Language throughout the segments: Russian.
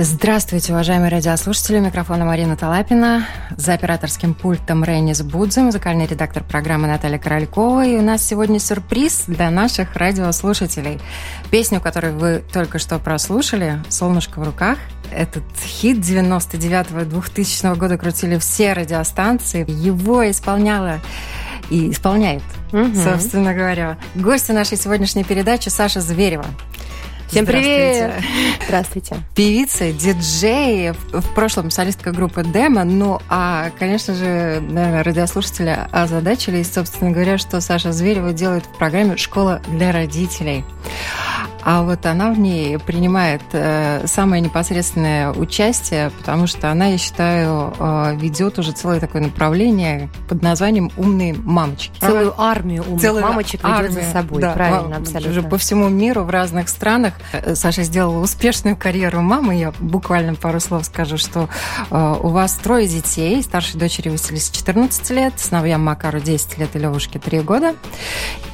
Здравствуйте, уважаемые радиослушатели. Микрофона Марина Талапина. За операторским пультом Рейнис Будзе, музыкальный редактор программы Наталья Королькова. И у нас сегодня сюрприз для наших радиослушателей. Песню, которую вы только что прослушали, «Солнышко в руках», этот хит 99-2000 года крутили все радиостанции. Его исполняла и исполняет, угу. собственно говоря. Гостья нашей сегодняшней передачи Саша Зверева. Всем привет! Здравствуйте. Певица, диджей, в прошлом солистка группы Демо. Ну, а, конечно же, наверное, радиослушатели озадачились, собственно говоря, что Саша Зверева делает в программе «Школа для родителей». А вот она в ней принимает э, самое непосредственное участие, потому что она, я считаю, э, ведет уже целое такое направление под названием «Умные мамочки». Целую армию умных Целую мамочек ведет за собой. Да, Правильно, абсолютно. Уже по всему миру, в разных странах. Э, Саша сделала успешную карьеру мамы. Я буквально пару слов скажу, что у вас трое детей. Старшей дочери Василисе 14 лет, сыновьям Макару 10 лет и Левушке 3 года.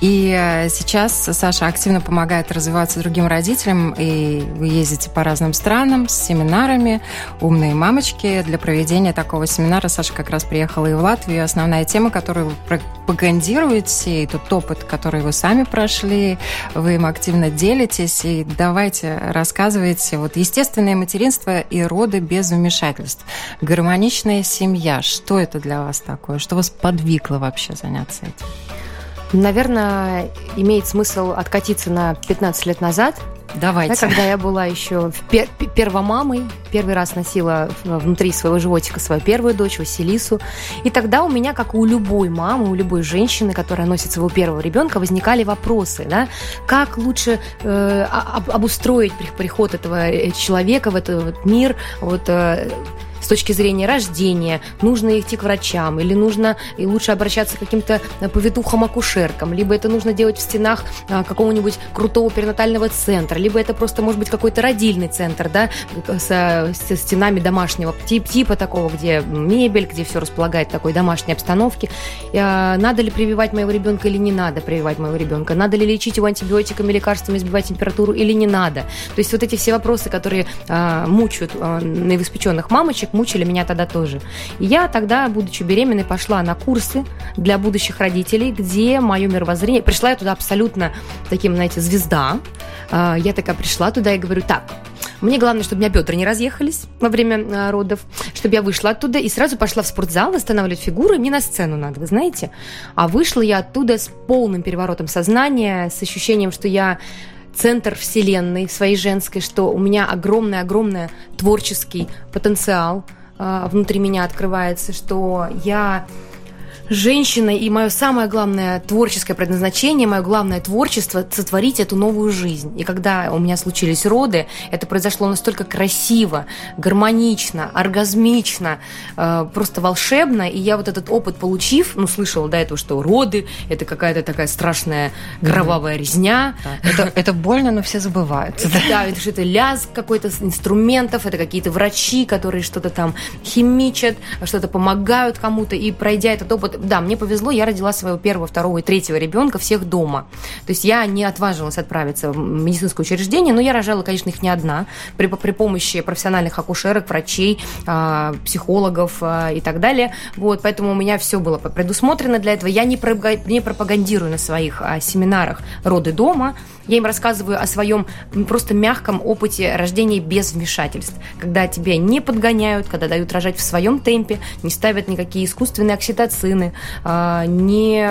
И сейчас Саша активно помогает развиваться другим родителям, и вы ездите по разным странам с семинарами «Умные мамочки». Для проведения такого семинара Саша как раз приехала и в Латвию. Основная тема, которую вы пропагандируете, и тот опыт, который вы сами прошли, вы им активно делитесь. И давайте рассказывайте. Вот естественное материнство и роды без вмешательств. Гармоничная семья. Что это для вас такое? Что вас подвигло вообще заняться этим? Наверное, имеет смысл откатиться на 15 лет назад. Давайте. Да, когда я была еще пер первомамой, первый раз носила внутри своего животика свою первую дочь, Василису. И тогда у меня, как и у любой мамы, у любой женщины, которая носит своего первого ребенка, возникали вопросы, да, как лучше э, обустроить приход этого э, человека в этот мир, вот э, с точки зрения рождения, нужно идти к врачам, или нужно и лучше обращаться к каким-то э, повитухам-акушеркам, либо это нужно делать в стенах а, какого-нибудь крутого перинатального центра, либо это просто может быть какой-то родильный центр, да, со, со стенами домашнего тип, типа такого, где мебель, где все располагает такой домашней обстановки. А, надо ли прививать моего ребенка или не надо прививать моего ребенка? Надо ли лечить его антибиотиками, лекарствами, сбивать температуру или не надо? То есть вот эти все вопросы, которые а, мучают а, новоиспеченных мамочек, мучили меня тогда тоже. Я тогда, будучи беременной, пошла на курсы для будущих родителей, где мое мировоззрение... Пришла я туда абсолютно таким, знаете, звезда. А, я такая пришла туда и говорю, так, мне главное, чтобы у меня бедра не разъехались во время а, родов, чтобы я вышла оттуда и сразу пошла в спортзал восстанавливать фигуру, мне на сцену надо, вы знаете. А вышла я оттуда с полным переворотом сознания, с ощущением, что я центр вселенной своей женской, что у меня огромный-огромный творческий потенциал э, внутри меня открывается, что я женщина, и мое самое главное творческое предназначение, мое главное творчество – сотворить эту новую жизнь. И когда у меня случились роды, это произошло настолько красиво, гармонично, оргазмично, э, просто волшебно. И я вот этот опыт получив, ну, слышала до этого, что роды – это какая-то такая страшная кровавая резня. Да. Это, это больно, но все забывают. Да, это что-то лязг какой-то инструментов, это какие-то врачи, которые что-то там химичат, что-то помогают кому-то. И пройдя этот опыт, да, мне повезло, я родила своего первого, второго и третьего ребенка всех дома. То есть я не отважилась отправиться в медицинское учреждение, но я рожала, конечно, их не одна. При, при помощи профессиональных акушерок, врачей, э, психологов э, и так далее. Вот, поэтому у меня все было предусмотрено для этого. Я не, пропагандирую на своих э, семинарах роды дома. Я им рассказываю о своем просто мягком опыте рождения без вмешательств. Когда тебя не подгоняют, когда дают рожать в своем темпе, не ставят никакие искусственные окситоцины, а, не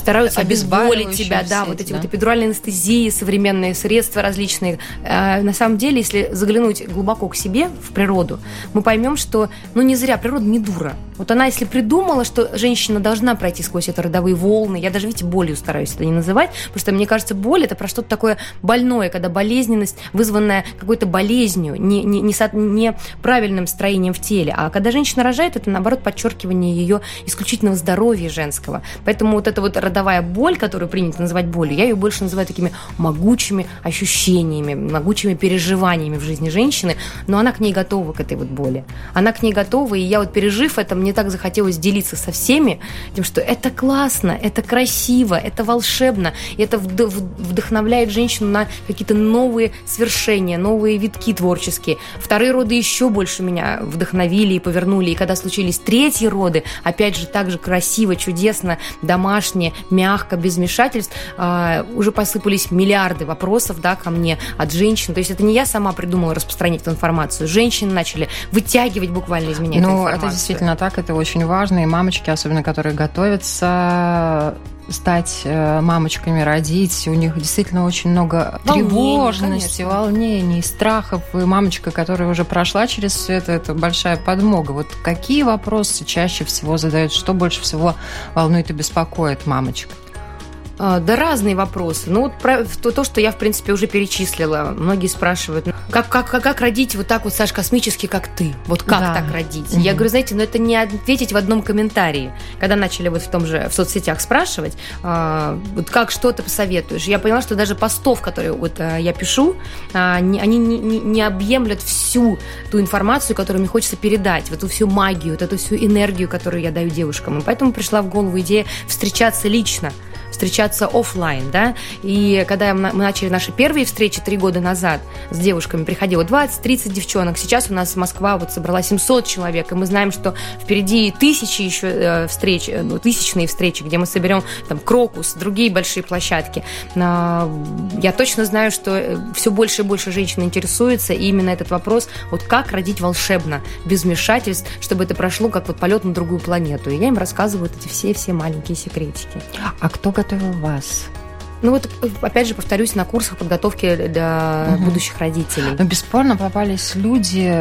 стараются обезболить тебя, да, вот эти да? вот эпидуральные анестезии, современные средства различные. А, на самом деле, если заглянуть глубоко к себе, в природу, мы поймем, что, ну, не зря природа не дура. Вот она, если придумала, что женщина должна пройти сквозь это родовые волны, я даже, видите, болью стараюсь это не называть, потому что, мне кажется, боль – это про что-то такое больное, когда болезненность, вызванная какой-то болезнью, не, не, не, не правильным строением в теле. А когда женщина рожает, это, наоборот, подчеркивание ее исключительного здоровья женского. Поэтому вот эта вот родовая боль, которую принято называть болью, я ее больше называю такими могучими ощущениями, могучими переживаниями в жизни женщины, но она к ней готова, к этой вот боли. Она к ней готова, и я вот пережив это, мне так захотелось делиться со всеми, тем, что это классно, это красиво, это волшебно, и это вдохновляет женщину на какие-то новые свершения, новые витки творческие. Вторые роды еще больше меня вдохновили и повернули, и когда случились третьи роды, опять же, так же красиво, чудесно, домашнее, мягко, без вмешательств, а, уже посыпались миллиарды вопросов, да, ко мне от женщин. То есть это не я сама придумала распространить эту информацию. Женщины начали вытягивать буквально из меня Ну, это действительно так, это очень важно. И мамочки, особенно которые готовятся стать э, мамочками, родить. У них действительно очень много тревожности, конечно. волнений, страхов. И мамочка, которая уже прошла через все это, это большая подмога. Вот какие вопросы чаще всего задают? Что больше всего волнует и беспокоит мамочек? А, да разные вопросы. Ну, вот про то, то, что я, в принципе, уже перечислила. Многие спрашивают, «Ну, как, как, как, как родить вот так вот, Саш, космически, как ты? Вот как да. так родить? Угу. Я говорю, знаете, ну это не ответить в одном комментарии. Когда начали вот в том же, в соцсетях спрашивать, э, вот как, что ты посоветуешь? Я поняла, что даже постов, которые вот э, я пишу, э, они не, не, не объемлят всю ту информацию, которую мне хочется передать, вот эту всю магию, вот эту всю энергию, которую я даю девушкам. И поэтому пришла в голову идея встречаться лично встречаться офлайн, да, и когда мы начали наши первые встречи три года назад с девушками, приходило 20-30 девчонок, сейчас у нас Москва вот собрала 700 человек, и мы знаем, что впереди тысячи еще э, встреч, э, ну, тысячные встречи, где мы соберем там Крокус, другие большие площадки. Я точно знаю, что э, все больше и больше женщин интересуется, и именно этот вопрос, вот как родить волшебно, без вмешательств, чтобы это прошло как вот полет на другую планету. И я им рассказываю эти все-все маленькие секретики. А кто готов готовил вас? Ну вот, опять же, повторюсь, на курсах подготовки для угу. будущих родителей. Но бесспорно попались люди,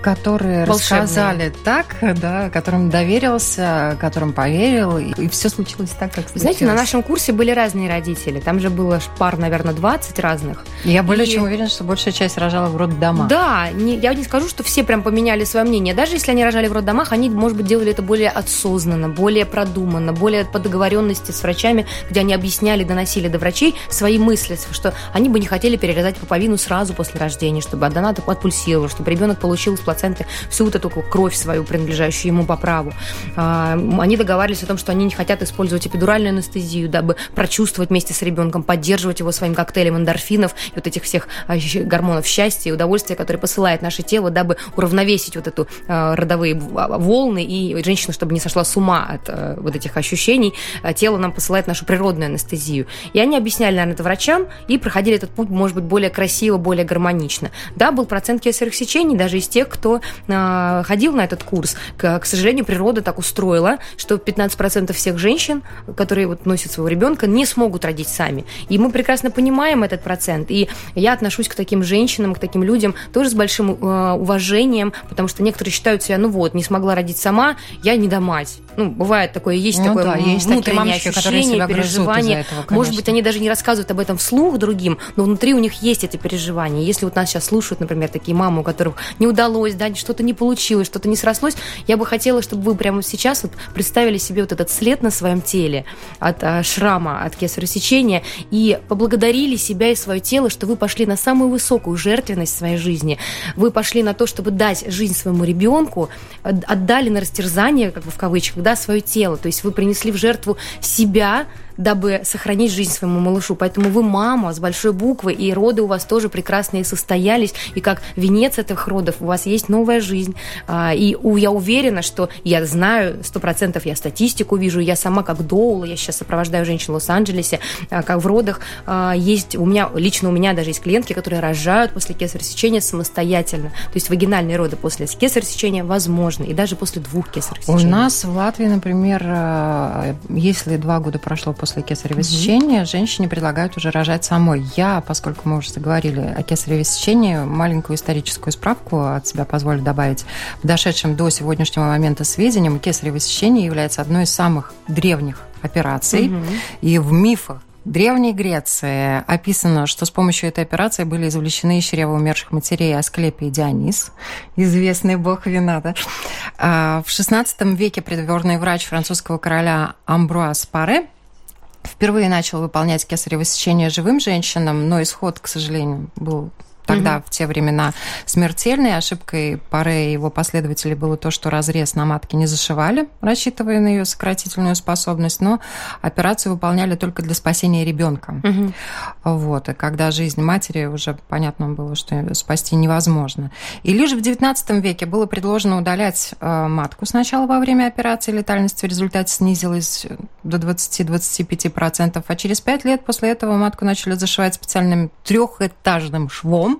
которые Волшебные. рассказали так, да, которым доверился, которым поверил, и все случилось так, как случилось. Знаете, на нашем курсе были разные родители. Там же было пар, наверное, 20 разных. Я более и... чем уверена, что большая часть рожала в роддомах. Да, не, я не скажу, что все прям поменяли свое мнение. Даже если они рожали в роддомах, они, может быть, делали это более осознанно, более продуманно, более по договоренности с врачами, где они объясняли, доносили доносили до врачей свои мысли, что они бы не хотели перерезать пуповину сразу после рождения, чтобы донат отпульсировал, чтобы ребенок получил из плаценты всю вот эту кровь свою, принадлежащую ему по праву. А, они договаривались о том, что они не хотят использовать эпидуральную анестезию, дабы прочувствовать вместе с ребенком, поддерживать его своим коктейлем эндорфинов и вот этих всех а, гормонов счастья и удовольствия, которые посылает наше тело, дабы уравновесить вот эту а, родовые волны, и женщина, чтобы не сошла с ума от вот этих ощущений, тело нам посылает нашу природную анестезию. И они объясняли, наверное, это врачам и проходили этот путь, может быть, более красиво, более гармонично. Да, был процент кесаревых сечений даже из тех, кто э, ходил на этот курс. К, к сожалению, природа так устроила, что 15% всех женщин, которые вот носят своего ребенка, не смогут родить сами. И мы прекрасно понимаем этот процент. И я отношусь к таким женщинам, к таким людям тоже с большим э, уважением, потому что некоторые считают себя, ну вот, не смогла родить сама, я не домать. Ну, бывает такое, есть ну, такое да, есть внутреннее мамочки, ощущение, переживание. Этого, Может быть, они даже не рассказывают об этом вслух другим, но внутри у них есть эти переживания. Если вот нас сейчас слушают, например, такие мамы, у которых не удалось, да, что-то не получилось, что-то не срослось, я бы хотела, чтобы вы прямо сейчас вот представили себе вот этот след на своем теле от а, шрама, от кесарево сечения и поблагодарили себя и свое тело, что вы пошли на самую высокую жертвенность в своей жизни. Вы пошли на то, чтобы дать жизнь своему ребенку, отдали на растерзание, как бы в кавычках, да, свое тело. То есть вы принесли в жертву себя, дабы сохранить жизнь своему малышу. Поэтому вы мама с большой буквы, и роды у вас тоже прекрасные состоялись, и как венец этих родов у вас есть новая жизнь. А, и я уверена, что я знаю, сто процентов я статистику вижу, я сама как доула, я сейчас сопровождаю женщин в Лос-Анджелесе, а, как в родах а, есть у меня, лично у меня даже есть клиентки, которые рожают после кесарево сечения самостоятельно. То есть вагинальные роды после кесарево сечения возможны, и даже после двух кесаревых сечений. У нас в Латвии, например, если два года прошло после после кесарево сечения угу. женщине предлагают уже рожать самой. Я, поскольку мы уже заговорили о кесареве сечении, маленькую историческую справку от себя позволю добавить. В дошедшем до сегодняшнего момента сведениям кесарево сечение является одной из самых древних операций. Угу. И в мифах Древней Греции описано, что с помощью этой операции были извлечены из чрева умерших матерей Асклепий и Дионис, известный бог вина. Да? А в XVI веке придворный врач французского короля Амбруаз Паре впервые начал выполнять кесарево сечение живым женщинам, но исход, к сожалению, был тогда, угу. в те времена, смертельной. Ошибкой Паре и его последователей было то, что разрез на матке не зашивали, рассчитывая на ее сократительную способность, но операцию выполняли только для спасения ребенка. Угу. Вот. И когда жизнь матери уже понятно было, что спасти невозможно. И лишь в XIX веке было предложено удалять э, матку сначала во время операции, летальность в результате снизилась до 20-25%, а через пять лет после этого матку начали зашивать специальным трехэтажным швом,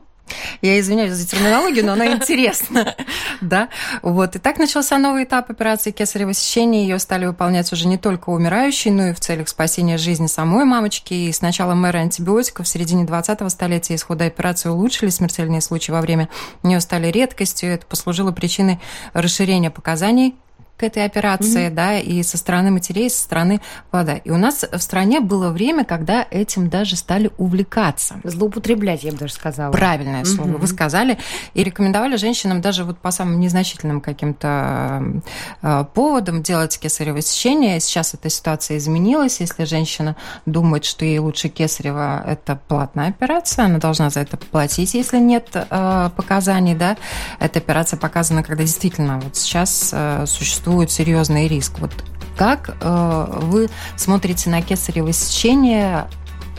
я извиняюсь за терминологию, но она интересна. Да, вот. И так начался новый этап операции кесарево сечения. Ее стали выполнять уже не только умирающие, но и в целях спасения жизни самой мамочки. И с началом мэры антибиотиков в середине 20-го столетия исхода операции улучшили. Смертельные случаи во время нее стали редкостью. Это послужило причиной расширения показаний к этой операции, mm-hmm. да, и со стороны матерей, и со стороны вода. И у нас в стране было время, когда этим даже стали увлекаться. Злоупотреблять, я бы даже сказала. Правильное mm-hmm. слово вы сказали. И рекомендовали женщинам даже вот по самым незначительным каким-то э, поводам делать кесарево сечение. Сейчас эта ситуация изменилась. Если женщина думает, что ей лучше кесарево, это платная операция, она должна за это платить, если нет э, показаний, да. Эта операция показана, когда действительно вот сейчас э, существует существует серьезный риск. Вот как э, вы смотрите на кесарево сечение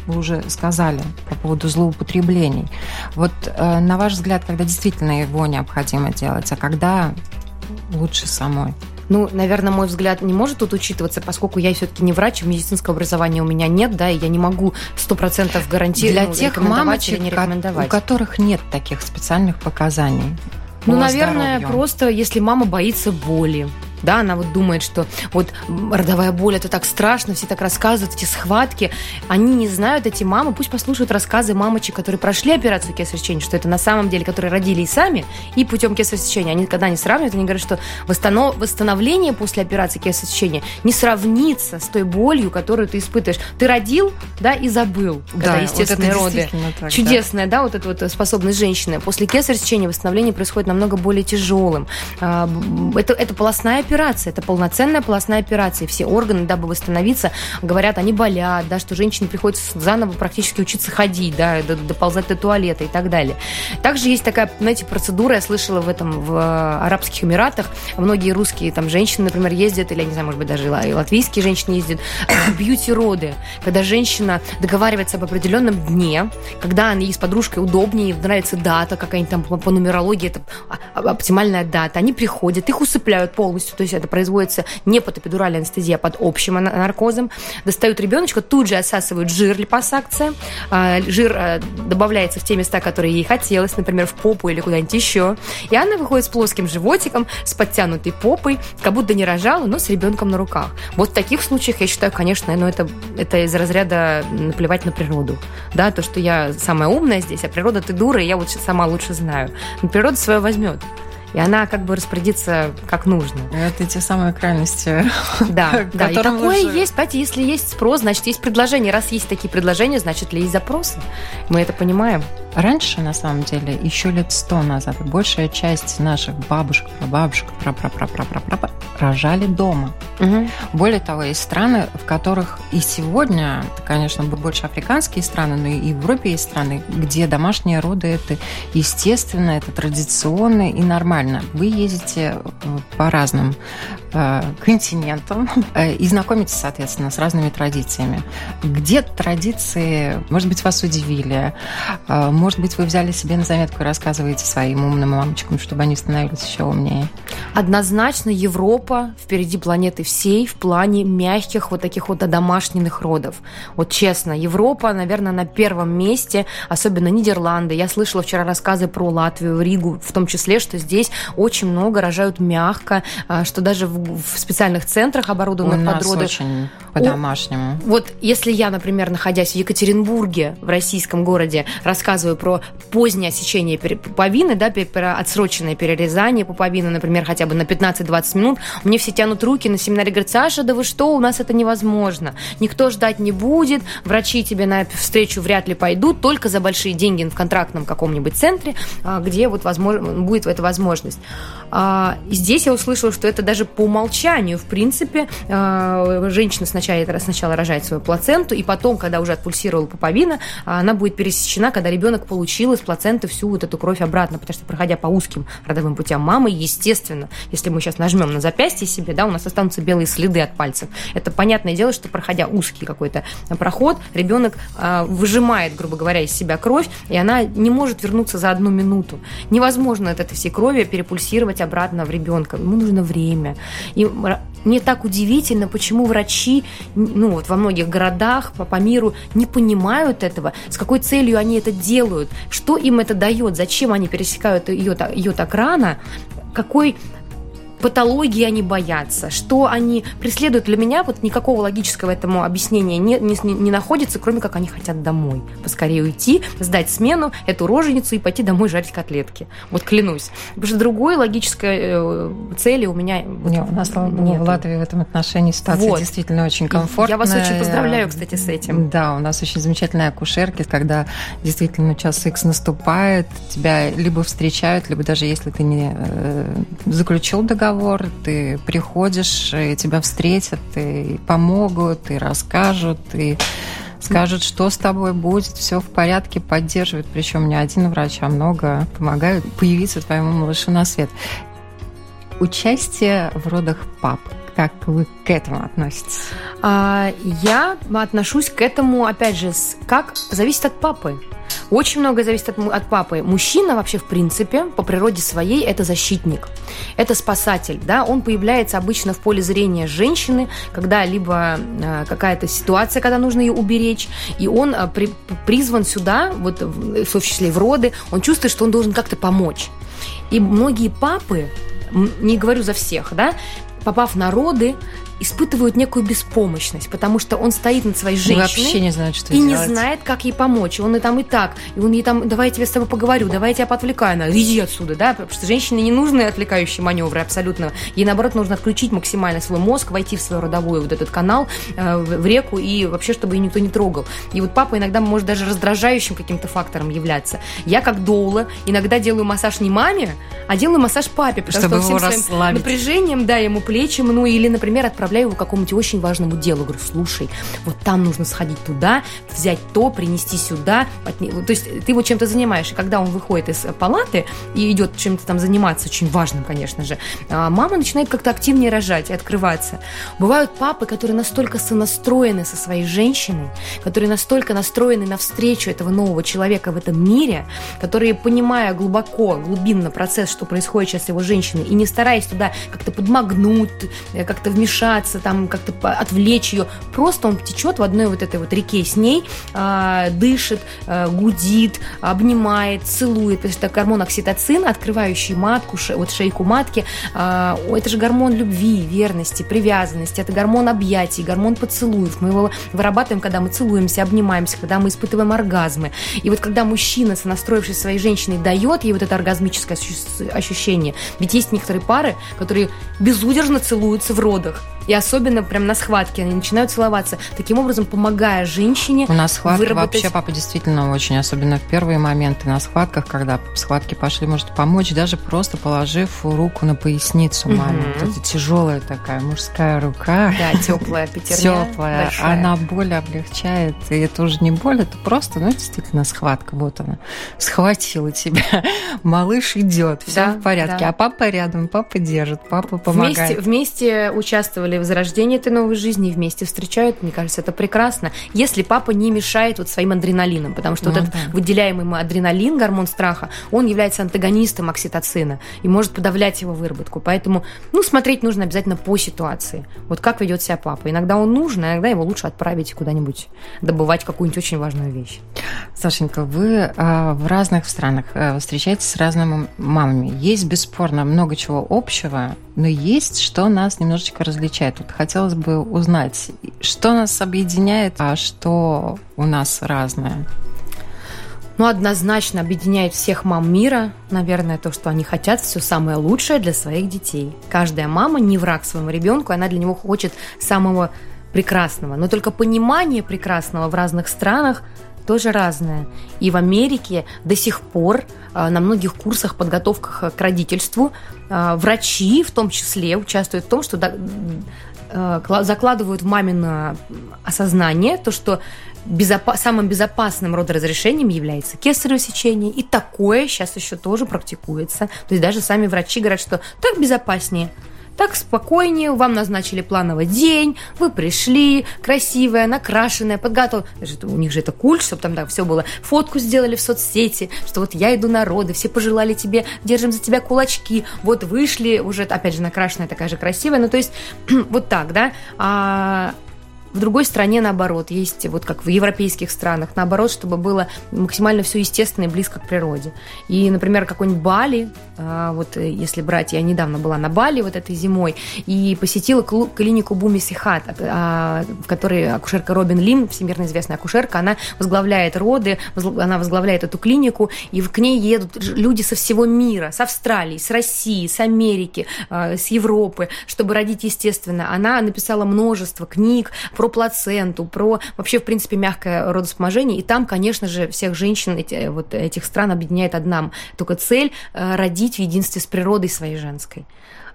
вы уже сказали по поводу злоупотреблений. Вот э, на ваш взгляд, когда действительно его необходимо делать, а когда лучше самой? Ну, наверное, мой взгляд не может тут учитываться, поскольку я все-таки не врач, медицинского образования у меня нет, да, и я не могу сто процентов гарантировать Для тех мамочек, не рекомендовать. у которых нет таких специальных показаний. Ну, наверное, здоровью. просто если мама боится боли, да, она вот думает, что вот родовая боль это так страшно, все так рассказывают, эти схватки. Они не знают, эти мамы, пусть послушают рассказы мамочек, которые прошли операцию кесарево сечения, что это на самом деле, которые родили и сами, и путем кесарево сечения. Они, когда они сравнивают, они говорят, что восстановление после операции кесарево сечения не сравнится с той болью, которую ты испытываешь. Ты родил, да, и забыл, когда да, естественные вот роды. Так, Чудесная, да. да, вот эта вот способность женщины. После кесарево сечения восстановление происходит намного более тяжелым. А, это, это полостная операция, это полноценная полостная операция. Все органы, дабы восстановиться, говорят, они болят, да, что женщине приходится заново практически учиться ходить, да, доползать до туалета и так далее. Также есть такая, знаете, процедура, я слышала в этом, в э, Арабских Эмиратах, многие русские там женщины, например, ездят, или, я не знаю, может быть, даже и латвийские женщины ездят, бьюти-роды, когда женщина договаривается об определенном дне, когда ей с подружкой удобнее, нравится дата какая-нибудь там по нумерологии, это оптимальная дата, они приходят, их усыпляют полностью, то есть это производится не под эпидуральной анестезией, а под общим наркозом. Достают ребеночка, тут же отсасывают жир липосакция. А, жир а, добавляется в те места, которые ей хотелось, например, в попу или куда-нибудь еще. И она выходит с плоским животиком, с подтянутой попой, как будто не рожала, но с ребенком на руках. Вот в таких случаях, я считаю, конечно, ну, это, это из разряда наплевать на природу. Да, то, что я самая умная здесь, а природа ты дура, и я вот сама лучше знаю. Но природа свое возьмет и она как бы распорядится как нужно. Это те самые крайности. Да, да. И такое есть, понимаете, если есть спрос, значит, есть предложение. Раз есть такие предложения, значит ли есть запросы. Мы это понимаем. Раньше, на самом деле, еще лет сто назад, большая часть наших бабушек, прабабушек, прапрапрапрапрапрапра рожали дома. Угу. Более того, есть страны, в которых и сегодня, конечно, больше африканские страны, но и в Европе есть страны, где домашние роды это естественно, это традиционно и нормально. Вы ездите э, по разным э, континентам э, и знакомитесь, соответственно, с разными традициями. Где традиции, может быть, вас удивили, может быть, вы взяли себе на заметку и рассказываете своим умным мамочкам, чтобы они становились еще умнее? Однозначно Европа впереди планеты всей в плане мягких вот таких вот домашних родов. Вот честно, Европа, наверное, на первом месте, особенно Нидерланды. Я слышала вчера рассказы про Латвию, Ригу, в том числе, что здесь очень много рожают мягко, а, что даже в, в специальных центрах оборудованных У под роды. очень по-домашнему. Вот если я, например, находясь в Екатеринбурге, в российском городе, рассказываю про позднее осечение пер- пуповины, да, пер- отсроченное перерезание пуповины, например, хотя бы на 15-20 минут, мне все тянут руки на семинаре, говорят, Саша, да вы что, у нас это невозможно. Никто ждать не будет, врачи тебе на встречу вряд ли пойдут, только за большие деньги в контрактном каком-нибудь центре, а, где вот возможно, будет эта возможность. А, и здесь я услышала, что это даже по умолчанию, в принципе, а, женщина сначала, сначала рожает свою плаценту, и потом, когда уже отпульсировала пуповина, она будет пересечена, когда ребенок получил из плаценты всю вот эту кровь обратно, потому что, проходя по узким родовым путям мамы, естественно, если мы сейчас нажмем на запястье себе, да, у нас останутся белые следы от пальцев. Это понятное дело, что проходя узкий какой-то проход, ребенок а, выжимает, грубо говоря, из себя кровь, и она не может вернуться за одну минуту. Невозможно от этой всей крови перепульсировать обратно в ребенка. Ему нужно время. И мне так удивительно, почему врачи, ну вот во многих городах по, по миру не понимают этого, с какой целью они это делают, что им это дает, зачем они пересекают ее, ее так рано, какой патологии они боятся, что они преследуют для меня, вот никакого логического этому объяснения не, не, не находится, кроме как они хотят домой. Поскорее уйти, сдать смену, эту роженицу и пойти домой жарить котлетки. Вот клянусь. Потому что другой логической э, цели у меня не, у нас, слава богу, в Латвии в этом отношении ситуация вот. действительно очень комфортная. Я вас очень поздравляю, кстати, с этим. Да, у нас очень замечательные акушерки, когда действительно час X наступает, тебя либо встречают, либо даже если ты не э, заключил договор, разговор, ты приходишь, и тебя встретят, и помогут, и расскажут, и скажут, что с тобой будет, все в порядке, поддерживают. Причем не один врач, а много помогают появиться твоему малышу на свет. Участие в родах пап. Как вы к этому относитесь? А, я отношусь к этому, опять же, как зависит от папы. Очень многое зависит от, от папы. Мужчина вообще, в принципе, по природе своей, это защитник. Это спасатель, да, он появляется обычно в поле зрения женщины, когда либо э, какая-то ситуация, когда нужно ее уберечь, и он э, при, призван сюда, вот в, в том числе и в роды, он чувствует, что он должен как-то помочь. И многие папы, не говорю за всех, да, попав на роды, испытывают некую беспомощность, потому что он стоит над своей женщиной вообще не знает, что и делать. не знает, как ей помочь. Он и там и так, и он ей там, давай я тебе с тобой поговорю, давай я тебя поотвлекаю, она, иди отсюда, да, потому что женщине не нужны отвлекающие маневры абсолютно. Ей наоборот нужно отключить максимально свой мозг, войти в свой родовой вот этот канал э, в, реку и вообще, чтобы ее никто не трогал. И вот папа иногда может даже раздражающим каким-то фактором являться. Я как доула иногда делаю массаж не маме, а делаю массаж папе, потому чтобы что его всем своим напряжением, да, ему плечи, ну или, например, отправляю его к какому-нибудь очень важному делу. Говорю, слушай, вот там нужно сходить туда, взять то, принести сюда. То есть ты его чем-то занимаешь. И когда он выходит из палаты и идет чем-то там заниматься, очень важным, конечно же, а мама начинает как-то активнее рожать и открываться. Бывают папы, которые настолько сонастроены со своей женщиной, которые настолько настроены навстречу этого нового человека в этом мире, которые, понимая глубоко, глубинно процесс, что происходит сейчас с его женщиной, и не стараясь туда как-то подмагнуть, э, как-то вмешаться, там, как-то отвлечь ее. Просто он течет в одной вот этой вот реке с ней, э, дышит, э, гудит, обнимает, целует. Потому что гормон окситоцин, открывающий матку, вот шейку матки, э, это же гормон любви, верности, привязанности, это гормон объятий, гормон поцелуев. Мы его вырабатываем, когда мы целуемся, обнимаемся, когда мы испытываем оргазмы. И вот когда мужчина, сонастроившись своей женщиной, дает ей вот это оргазмическое ощущение, ведь есть некоторые пары, которые безудержно целуются в родах. И особенно прям на схватке они начинают целоваться, таким образом помогая женщине У нас схватка выработать... вообще папа действительно очень, особенно в первые моменты на схватках, когда схватки пошли, может помочь, даже просто положив руку на поясницу маме. Вот эта тяжелая такая мужская рука. Да, теплая пятерня. Теплая. Большая. Она боль облегчает. И это уже не боль, это просто, ну, действительно схватка. Вот она. Схватила тебя. Малыш идет, все да, в порядке. Да. А папа рядом, папа держит, папа помогает. Вместе, вместе участвовали сделали возрождение этой новой жизни и вместе встречают. Мне кажется, это прекрасно. Если папа не мешает вот своим адреналином, потому что ну, вот этот да. выделяемый мы адреналин, гормон страха, он является антагонистом окситоцина и может подавлять его выработку. Поэтому, ну, смотреть нужно обязательно по ситуации. Вот как ведет себя папа. Иногда он нужен, а иногда его лучше отправить куда-нибудь добывать какую-нибудь очень важную вещь. Сашенька, вы а, в разных странах а, встречаетесь с разными мамами. Есть бесспорно много чего общего, но есть, что нас немножечко различает. Вот хотелось бы узнать, что нас объединяет, а что у нас разное. Ну, однозначно объединяет всех мам мира, наверное, то, что они хотят все самое лучшее для своих детей. Каждая мама не враг своему ребенку, она для него хочет самого прекрасного. Но только понимание прекрасного в разных странах тоже разное. И в Америке до сих пор а, на многих курсах, подготовках к родительству а, врачи в том числе участвуют в том, что а, закладывают в мамино осознание то, что безопа- самым безопасным родоразрешением является кесарево сечение, и такое сейчас еще тоже практикуется. То есть даже сами врачи говорят, что так безопаснее – так спокойнее, вам назначили плановый день, вы пришли, красивая, накрашенная, подготовленная. У них же это культ, чтобы там да, все было. Фотку сделали в соцсети, что вот я иду на роды, все пожелали тебе, держим за тебя кулачки. Вот вышли, уже, опять же, накрашенная такая же красивая. Ну, то есть, вот так, да. А, в другой стране наоборот, есть вот как в европейских странах, наоборот, чтобы было максимально все естественно и близко к природе. И, например, какой-нибудь Бали, а, вот э, если брать, я недавно была на Бали вот этой зимой и посетила клинику Буми Сихат, а, в которой акушерка Робин Лим, всемирно известная акушерка, она возглавляет роды, она возглавляет эту клинику, и к ней едут люди со всего мира, с Австралии, с России, с Америки, а, с Европы, чтобы родить естественно. Она написала множество книг про плаценту, про вообще, в принципе, мягкое родовспоможение. И там, конечно же, всех женщин эти, вот этих стран объединяет одна только цель э, – родить в единстве с природой своей женской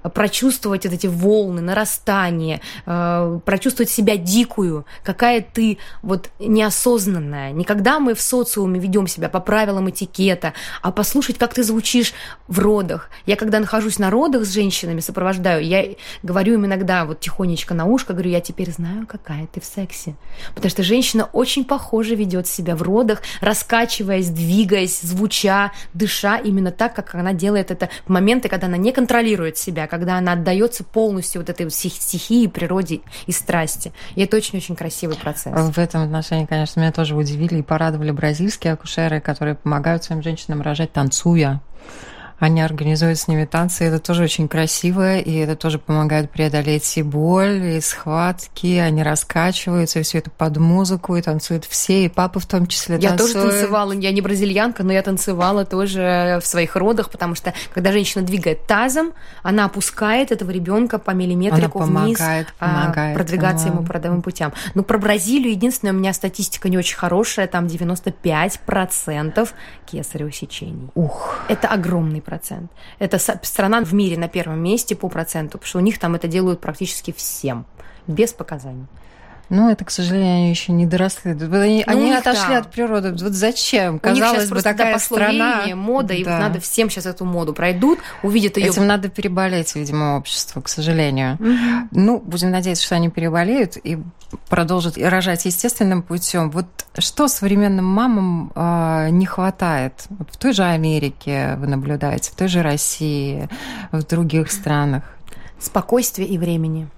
прочувствовать вот эти волны, нарастание, э, прочувствовать себя дикую, какая ты вот неосознанная. Никогда мы в социуме ведем себя по правилам этикета, а послушать, как ты звучишь в родах. Я когда нахожусь на родах с женщинами, сопровождаю, я говорю им иногда вот тихонечко на ушко, говорю, я теперь знаю, какая ты в сексе. Потому что женщина очень похоже ведет себя в родах, раскачиваясь, двигаясь, звуча, дыша именно так, как она делает это в моменты, когда она не контролирует себя, когда она отдается полностью вот этой стихии, природе и страсти. И это очень-очень красивый процесс. В этом отношении, конечно, меня тоже удивили и порадовали бразильские акушеры, которые помогают своим женщинам рожать танцуя. Они организуют с ними танцы, это тоже очень красиво, и это тоже помогает преодолеть и боль, и схватки, они раскачиваются, и все это под музыку, и танцуют все, и папы в том числе Я танцуют. тоже танцевала, я не бразильянка, но я танцевала тоже в своих родах, потому что когда женщина двигает тазом, она опускает этого ребенка по миллиметрику она вниз, помогает, помогает, продвигаться ему по родовым путям. Ну, про Бразилию единственное, у меня статистика не очень хорошая, там 95% кесарево сечений. Ух. Это огромный процент. Это страна в мире на первом месте по проценту, потому что у них там это делают практически всем, без показаний. Ну, это, к сожалению, они еще не доросли. Они, ну, они отошли да. от природы. Вот зачем? Казалось бы, такая страна. мода, да. и надо всем сейчас эту моду пройдут, увидят ее. Этим надо переболеть, видимо, обществу, к сожалению. Угу. Ну, будем надеяться, что они переболеют и продолжат рожать естественным путем. Вот что современным мамам э, не хватает? Вот в той же Америке вы наблюдаете, в той же России, в других странах. Спокойствие и времени.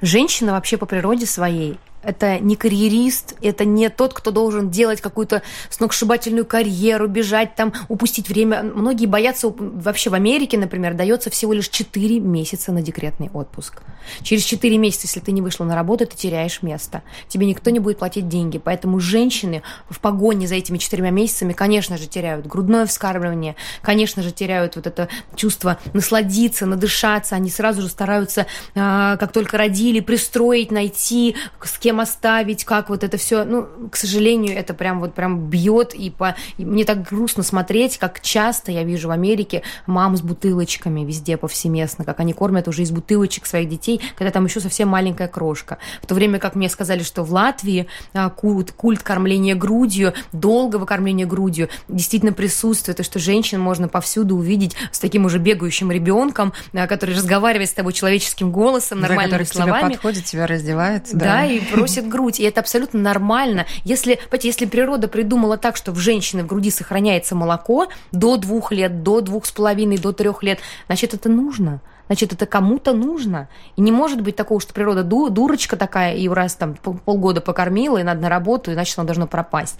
Женщина вообще по природе своей это не карьерист, это не тот, кто должен делать какую-то сногсшибательную карьеру, бежать там, упустить время. Многие боятся, вообще в Америке, например, дается всего лишь 4 месяца на декретный отпуск. Через 4 месяца, если ты не вышла на работу, ты теряешь место. Тебе никто не будет платить деньги. Поэтому женщины в погоне за этими четырьмя месяцами, конечно же, теряют грудное вскармливание, конечно же, теряют вот это чувство насладиться, надышаться. Они сразу же стараются, а, как только родили, пристроить, найти, с кем кем оставить, как вот это все, ну, к сожалению, это прям вот прям бьет, и, по, и мне так грустно смотреть, как часто я вижу в Америке мам с бутылочками везде повсеместно, как они кормят уже из бутылочек своих детей, когда там еще совсем маленькая крошка. В то время как мне сказали, что в Латвии а, культ, культ кормления грудью, долгого кормления грудью действительно присутствует, и что женщин можно повсюду увидеть с таким уже бегающим ребенком, а, который разговаривает с тобой человеческим голосом, нормальными да, словами. Тебе подходит, тебя раздевает. Да, да, и просит грудь. И это абсолютно нормально. Если, если природа придумала так, что в женщины в груди сохраняется молоко до двух лет, до двух с половиной, до трех лет, значит, это нужно значит, это кому-то нужно. И не может быть такого, что природа ду дурочка такая, и раз там полгода покормила, и надо на работу, и значит, она должна пропасть.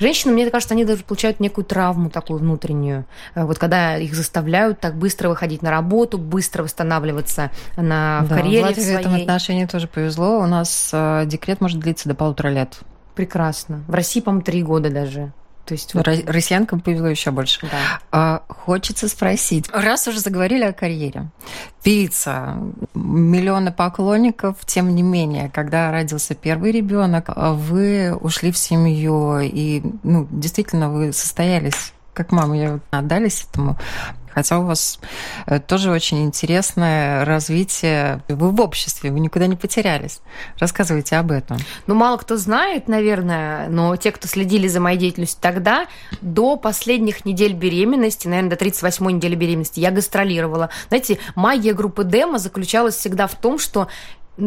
Женщины, мне кажется, они даже получают некую травму такую внутреннюю. Э, вот когда их заставляют так быстро выходить на работу, быстро восстанавливаться на да, карьере в Латвии своей. в этом отношении тоже повезло. У нас э, декрет может длиться до полутора лет. Прекрасно. В России, по-моему, три года даже. То есть вот... россиянкам повезло еще больше. Да. А, хочется спросить, раз уже заговорили о карьере, певица, миллионы поклонников, тем не менее, когда родился первый ребенок, вы ушли в семью и, ну, действительно, вы состоялись как мама, я отдались этому. Хотя у вас э, тоже очень интересное развитие. Вы в обществе, вы никуда не потерялись. Рассказывайте об этом. Ну, мало кто знает, наверное, но те, кто следили за моей деятельностью тогда, до последних недель беременности, наверное, до 38-й недели беременности, я гастролировала. Знаете, магия группы Демо заключалась всегда в том, что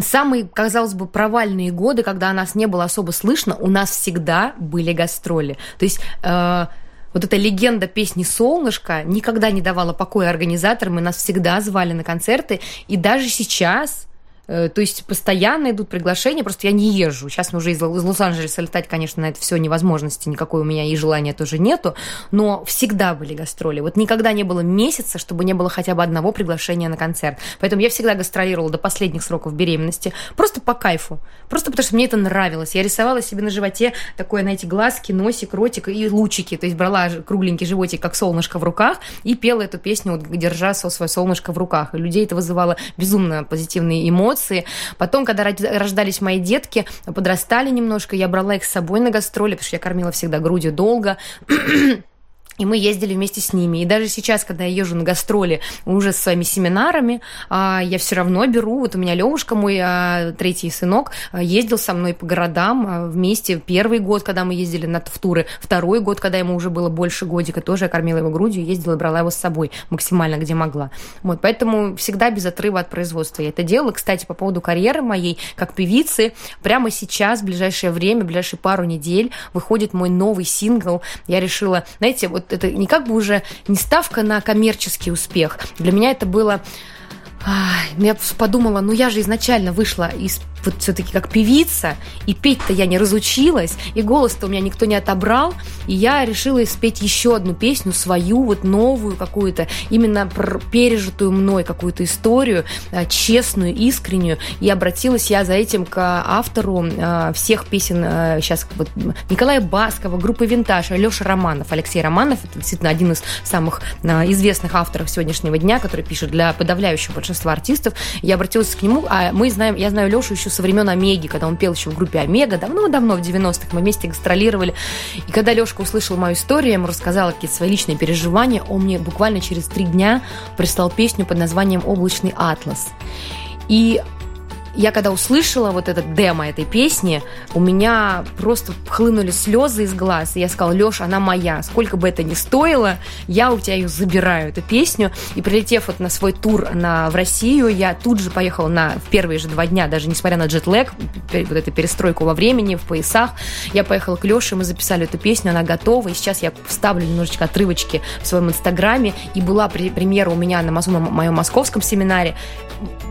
самые, казалось бы, провальные годы, когда о нас не было особо слышно, у нас всегда были гастроли. То есть э, вот эта легенда песни «Солнышко» никогда не давала покоя организаторам, и нас всегда звали на концерты. И даже сейчас то есть постоянно идут приглашения, просто я не езжу. Сейчас уже из Лос-Анджелеса летать, конечно, на это все невозможности никакой у меня и желания тоже нету, но всегда были гастроли. Вот никогда не было месяца, чтобы не было хотя бы одного приглашения на концерт. Поэтому я всегда гастролировала до последних сроков беременности, просто по кайфу, просто потому что мне это нравилось. Я рисовала себе на животе такое, знаете, глазки, носик, ротик и лучики, то есть брала кругленький животик, как солнышко в руках, и пела эту песню, вот, держа свое солнышко в руках. И людей это вызывало безумно позитивные эмоции, эмоции. Потом, когда рождались мои детки, подрастали немножко, я брала их с собой на гастроли, потому что я кормила всегда грудью долго. И мы ездили вместе с ними. И даже сейчас, когда я езжу на гастроли уже с своими семинарами, а, я все равно беру. Вот у меня Левушка, мой а, третий сынок, а, ездил со мной по городам вместе. Первый год, когда мы ездили на в туры. Второй год, когда ему уже было больше годика, тоже я кормила его грудью, ездила и брала его с собой максимально, где могла. Вот, поэтому всегда без отрыва от производства я это делала. Кстати, по поводу карьеры моей, как певицы, прямо сейчас, в ближайшее время, в ближайшие пару недель, выходит мой новый сингл. Я решила, знаете, вот вот это не как бы уже не ставка на коммерческий успех. Для меня это было... Я подумала, ну я же изначально вышла из вот все-таки как певица, и петь-то я не разучилась, и голос-то у меня никто не отобрал, и я решила спеть еще одну песню, свою, вот новую какую-то, именно пережитую мной какую-то историю, а, честную, искреннюю, и обратилась я за этим к автору а, всех песен сейчас а, вот Николая Баскова, группы «Винтаж», Леша Романов, Алексей Романов, это действительно один из самых известных авторов сегодняшнего дня, который пишет для подавляющего большинства артистов. Я обратилась к нему, а мы знаем, я знаю Лешу еще со времен Омеги, когда он пел еще в группе Омега, давно-давно, в 90-х, мы вместе гастролировали. И когда Лешка услышал мою историю, ему рассказала какие-то свои личные переживания, он мне буквально через три дня прислал песню под названием «Облачный атлас». И я когда услышала вот этот демо этой песни, у меня просто хлынули слезы из глаз. И я сказала, Леша, она моя. Сколько бы это ни стоило, я у тебя ее забираю, эту песню. И прилетев вот на свой тур на, в Россию, я тут же поехала на в первые же два дня, даже несмотря на джетлэг, вот эту перестройку во времени, в поясах, я поехала к Леше, мы записали эту песню, она готова. И сейчас я вставлю немножечко отрывочки в своем инстаграме. И была премьера у меня на моем московском семинаре.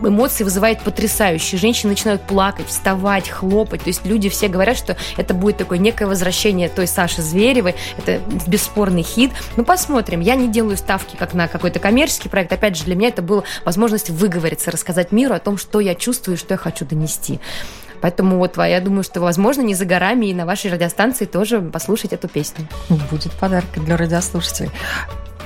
Эмоции вызывает потрясающие случае женщины начинают плакать, вставать, хлопать. То есть люди все говорят, что это будет такое некое возвращение той Саши Зверевой. Это бесспорный хит. Ну, посмотрим. Я не делаю ставки как на какой-то коммерческий проект. Опять же, для меня это была возможность выговориться, рассказать миру о том, что я чувствую и что я хочу донести. Поэтому вот я думаю, что, возможно, не за горами и на вашей радиостанции тоже послушать эту песню. Будет подарок для радиослушателей.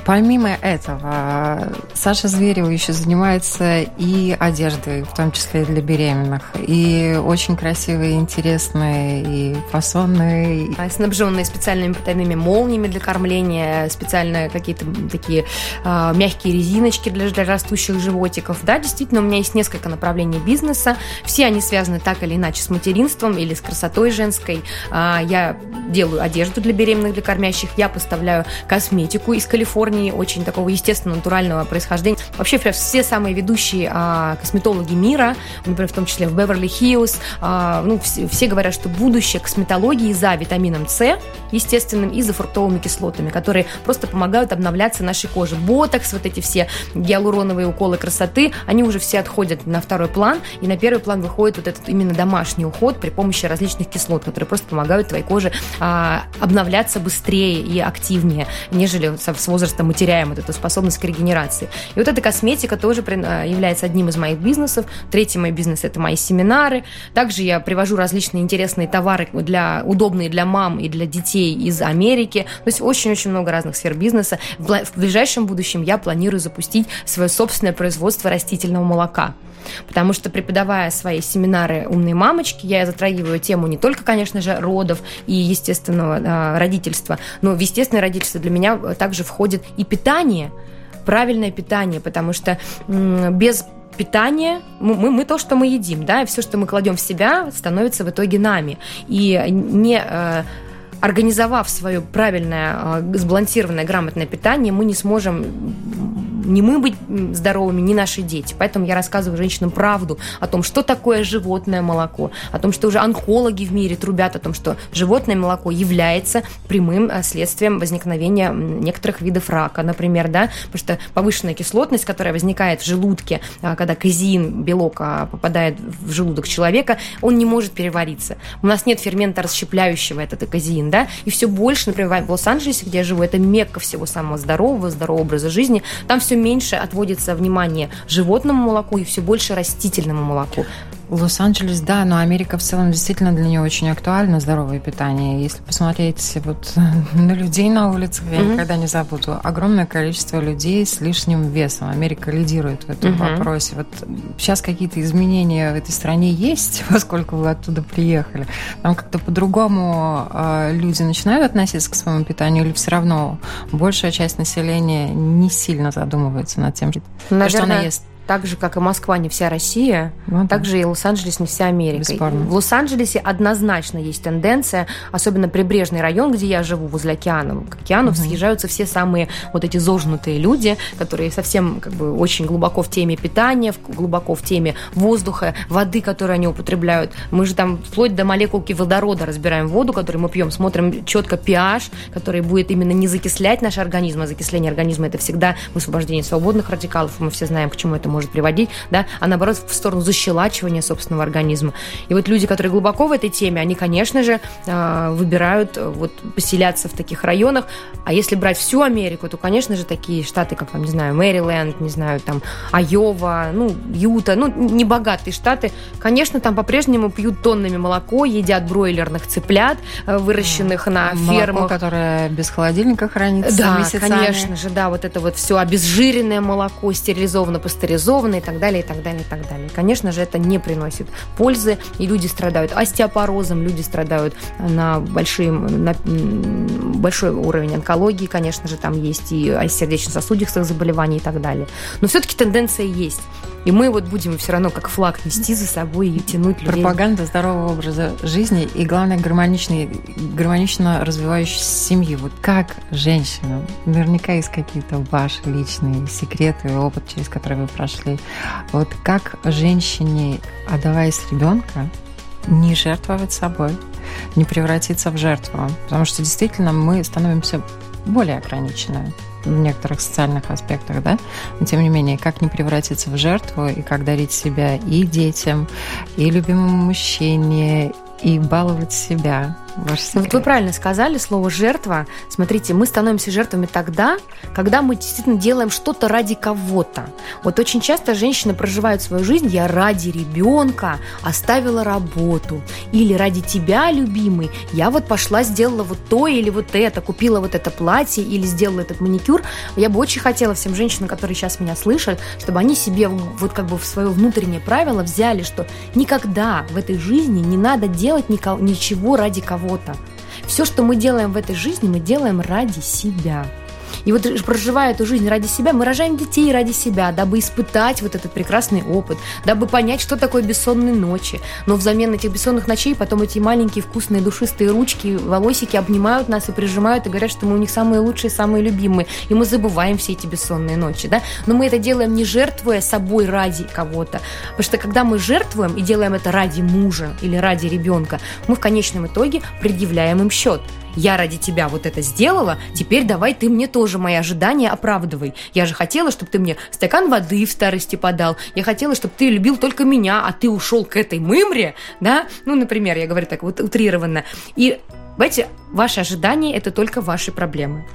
Помимо этого, Саша Зверева еще занимается и одеждой, в том числе для беременных, и очень красивые, интересные, и фасонные. А, снабженные специальными потайными молниями для кормления, специально какие-то такие э, мягкие резиночки для, для растущих животиков. Да, действительно, у меня есть несколько направлений бизнеса. Все они связаны так или иначе с материнством или с красотой женской. Э, я делаю одежду для беременных, для кормящих. Я поставляю косметику из Калифорнии Калифорнии, очень такого естественного, натурального происхождения. Вообще, все самые ведущие а, косметологи мира, например, в том числе в Беверли-Хиллз, а, ну, все, все говорят, что будущее косметологии за витамином С, естественным, и за фруктовыми кислотами, которые просто помогают обновляться нашей коже. Ботокс, вот эти все гиалуроновые уколы красоты, они уже все отходят на второй план, и на первый план выходит вот этот именно домашний уход при помощи различных кислот, которые просто помогают твоей коже а, обновляться быстрее и активнее, нежели с возрастом мы теряем вот эту способность к регенерации. И вот эта косметика тоже а, является одним из моих бизнесов. Третий мой бизнес – это мои семинары. Также я привожу различные интересные товары, для, удобные для мам и для детей из Америки. То есть очень-очень много разных сфер бизнеса. В ближайшем будущем я планирую запустить свое собственное производство растительного молока. Потому что, преподавая свои семинары «Умные мамочки», я затрагиваю тему не только, конечно же, родов и естественного э, родительства, но в естественное родительство для меня также входит и питание, правильное питание, потому что без питания мы, мы, мы то, что мы едим, да, и все, что мы кладем в себя, становится в итоге нами. И не э, организовав свое правильное, э, сбалансированное, грамотное питание, мы не сможем не мы быть здоровыми, не наши дети. Поэтому я рассказываю женщинам правду о том, что такое животное молоко, о том, что уже онкологи в мире трубят о том, что животное молоко является прямым э, следствием возникновения некоторых видов рака, например, да, потому что повышенная кислотность, которая возникает в желудке, а, когда казеин, белок а, попадает в желудок человека, он не может перевариться. У нас нет фермента расщепляющего этот казеин, да, и все больше, например, в Лос-Анджелесе, где я живу, это мекка всего самого здорового, здорового образа жизни, там все меньше отводится внимание животному молоку и все больше растительному молоку. Лос-Анджелес, да, но Америка в целом действительно для нее очень актуально здоровое питание. Если посмотреть вот на людей на улицах, я mm-hmm. никогда не забуду, огромное количество людей с лишним весом. Америка лидирует в этом mm-hmm. вопросе. Вот сейчас какие-то изменения в этой стране есть, поскольку вы оттуда приехали. Там как-то по-другому э, люди начинают относиться к своему питанию или все равно большая часть населения не сильно задумывается над тем, Наверное, что она ест? Так же, как и Москва, не вся Россия, ну, так же и Лос-Анджелес не вся Америка. Бесспорно. В Лос-Анджелесе однозначно есть тенденция, особенно прибрежный район, где я живу, возле океана. К океану угу. съезжаются все самые вот эти зожнутые люди, которые совсем как бы очень глубоко в теме питания, глубоко в теме воздуха, воды, которую они употребляют. Мы же там вплоть до молекулки водорода разбираем воду, которую мы пьем, смотрим четко pH, который будет именно не закислять наш организм, а закисление организма это всегда высвобождение свободных радикалов. Мы все знаем, к чему это может приводить, да, а наоборот в сторону защелачивания собственного организма. И вот люди, которые глубоко в этой теме, они, конечно же, а, выбирают э, вот поселяться в таких районах. А если брать всю Америку, то, конечно же, такие штаты, как, там, не знаю, Мэриленд, не знаю, там, Айова, ну, Юта, ну, небогатые штаты, конечно, там по-прежнему пьют тоннами молоко, едят бройлерных цыплят, э, выращенных на молоко, фермах. которое без холодильника хранится Да, месяцами. конечно же, да, вот это вот все обезжиренное молоко, стерилизовано, пастеризовано, парализованы и так далее, и так далее, и так далее. Конечно же, это не приносит пользы, и люди страдают остеопорозом, люди страдают на, большие, на большой уровень онкологии, конечно же, там есть и сердечно-сосудистых заболеваний и так далее. Но все-таки тенденция есть. И мы вот будем все равно как флаг нести за собой и тянуть людей. Пропаганда здорового образа жизни и, главное, гармоничной, гармонично развивающей семьи. Вот как женщина, наверняка есть какие-то ваши личные секреты, опыт, через который вы прошли. Вот как женщине, отдаваясь ребенка, не жертвовать собой, не превратиться в жертву. Потому что действительно мы становимся более ограниченными в некоторых социальных аспектах, да, но тем не менее, как не превратиться в жертву и как дарить себя и детям, и любимому мужчине, и баловать себя, Ваш секрет. Вот вы правильно сказали слово жертва. Смотрите, мы становимся жертвами тогда, когда мы действительно делаем что-то ради кого-то. Вот очень часто женщины проживают свою жизнь, я ради ребенка оставила работу. Или ради тебя, любимый, я вот пошла, сделала вот то или вот это, купила вот это платье или сделала этот маникюр. Я бы очень хотела всем женщинам, которые сейчас меня слышат, чтобы они себе вот как бы в свое внутреннее правило взяли, что никогда в этой жизни не надо делать ничего ради кого-то. Все, что мы делаем в этой жизни, мы делаем ради себя. И вот проживая эту жизнь ради себя, мы рожаем детей ради себя, дабы испытать вот этот прекрасный опыт, дабы понять, что такое бессонные ночи. Но взамен этих бессонных ночей потом эти маленькие вкусные душистые ручки, волосики обнимают нас и прижимают и говорят, что мы у них самые лучшие, самые любимые. И мы забываем все эти бессонные ночи, да? Но мы это делаем не жертвуя собой ради кого-то. Потому что когда мы жертвуем и делаем это ради мужа или ради ребенка, мы в конечном итоге предъявляем им счет я ради тебя вот это сделала, теперь давай ты мне тоже мои ожидания оправдывай. Я же хотела, чтобы ты мне стакан воды в старости подал, я хотела, чтобы ты любил только меня, а ты ушел к этой мымре, да, ну, например, я говорю так вот утрированно. И, знаете, ваши ожидания – это только ваши проблемы.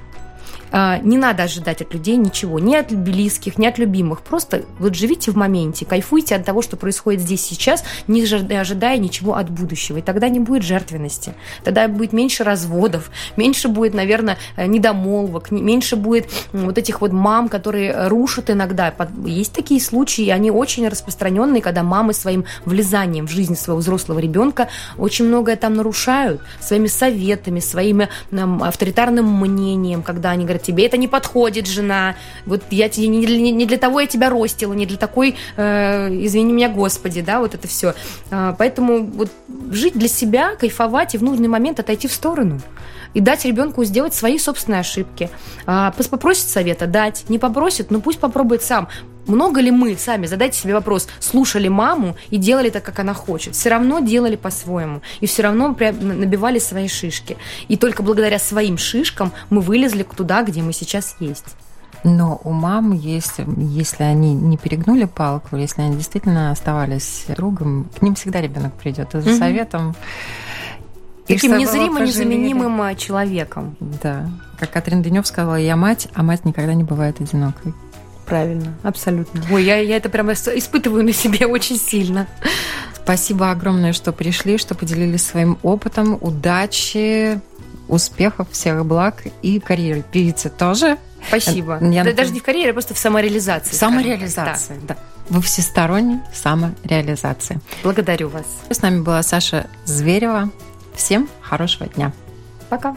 А, не надо ожидать от людей ничего, ни от близких, ни от любимых. Просто вот живите в моменте, кайфуйте от того, что происходит здесь сейчас, не ожидая ничего от будущего. И тогда не будет жертвенности. Тогда будет меньше разводов, меньше будет, наверное, э, недомолвок, меньше будет вот этих вот мам, которые рушат иногда. Есть такие случаи, они очень распространенные, когда мамы своим влезанием в жизнь своего взрослого ребенка очень многое там нарушают своими советами, своими авторитарным мнением, когда они говорят, тебе это не подходит, жена, вот я тебе не, не для того я тебя ростила, не для такой, э, извини меня, Господи, да, вот это все. Э, поэтому вот жить для себя, кайфовать и в нужный момент отойти в сторону и дать ребенку сделать свои собственные ошибки. А, попросит совета дать, не попросит, ну пусть попробует сам. Много ли мы сами, задайте себе вопрос, слушали маму и делали так, как она хочет? Все равно делали по-своему. И все равно набивали свои шишки. И только благодаря своим шишкам мы вылезли туда, где мы сейчас есть. Но у мам есть, если они не перегнули палку, если они действительно оставались другом, к ним всегда ребенок придет за советом. Таким незримо незаменимым а, человеком. Да. Как Катрин Денев сказала, я мать, а мать никогда не бывает одинокой. Правильно, абсолютно. Ой, я, я это прямо испытываю на себе очень сильно. Спасибо огромное, что пришли, что поделились своим опытом. Удачи, успехов, всех благ и карьеры. Певицы тоже. Спасибо. Я... Да, даже не в карьере, а просто в самореализации. Самореализация, да. да. Во всесторонней самореализации. Благодарю вас. С нами была Саша Зверева. Всем хорошего дня. Пока.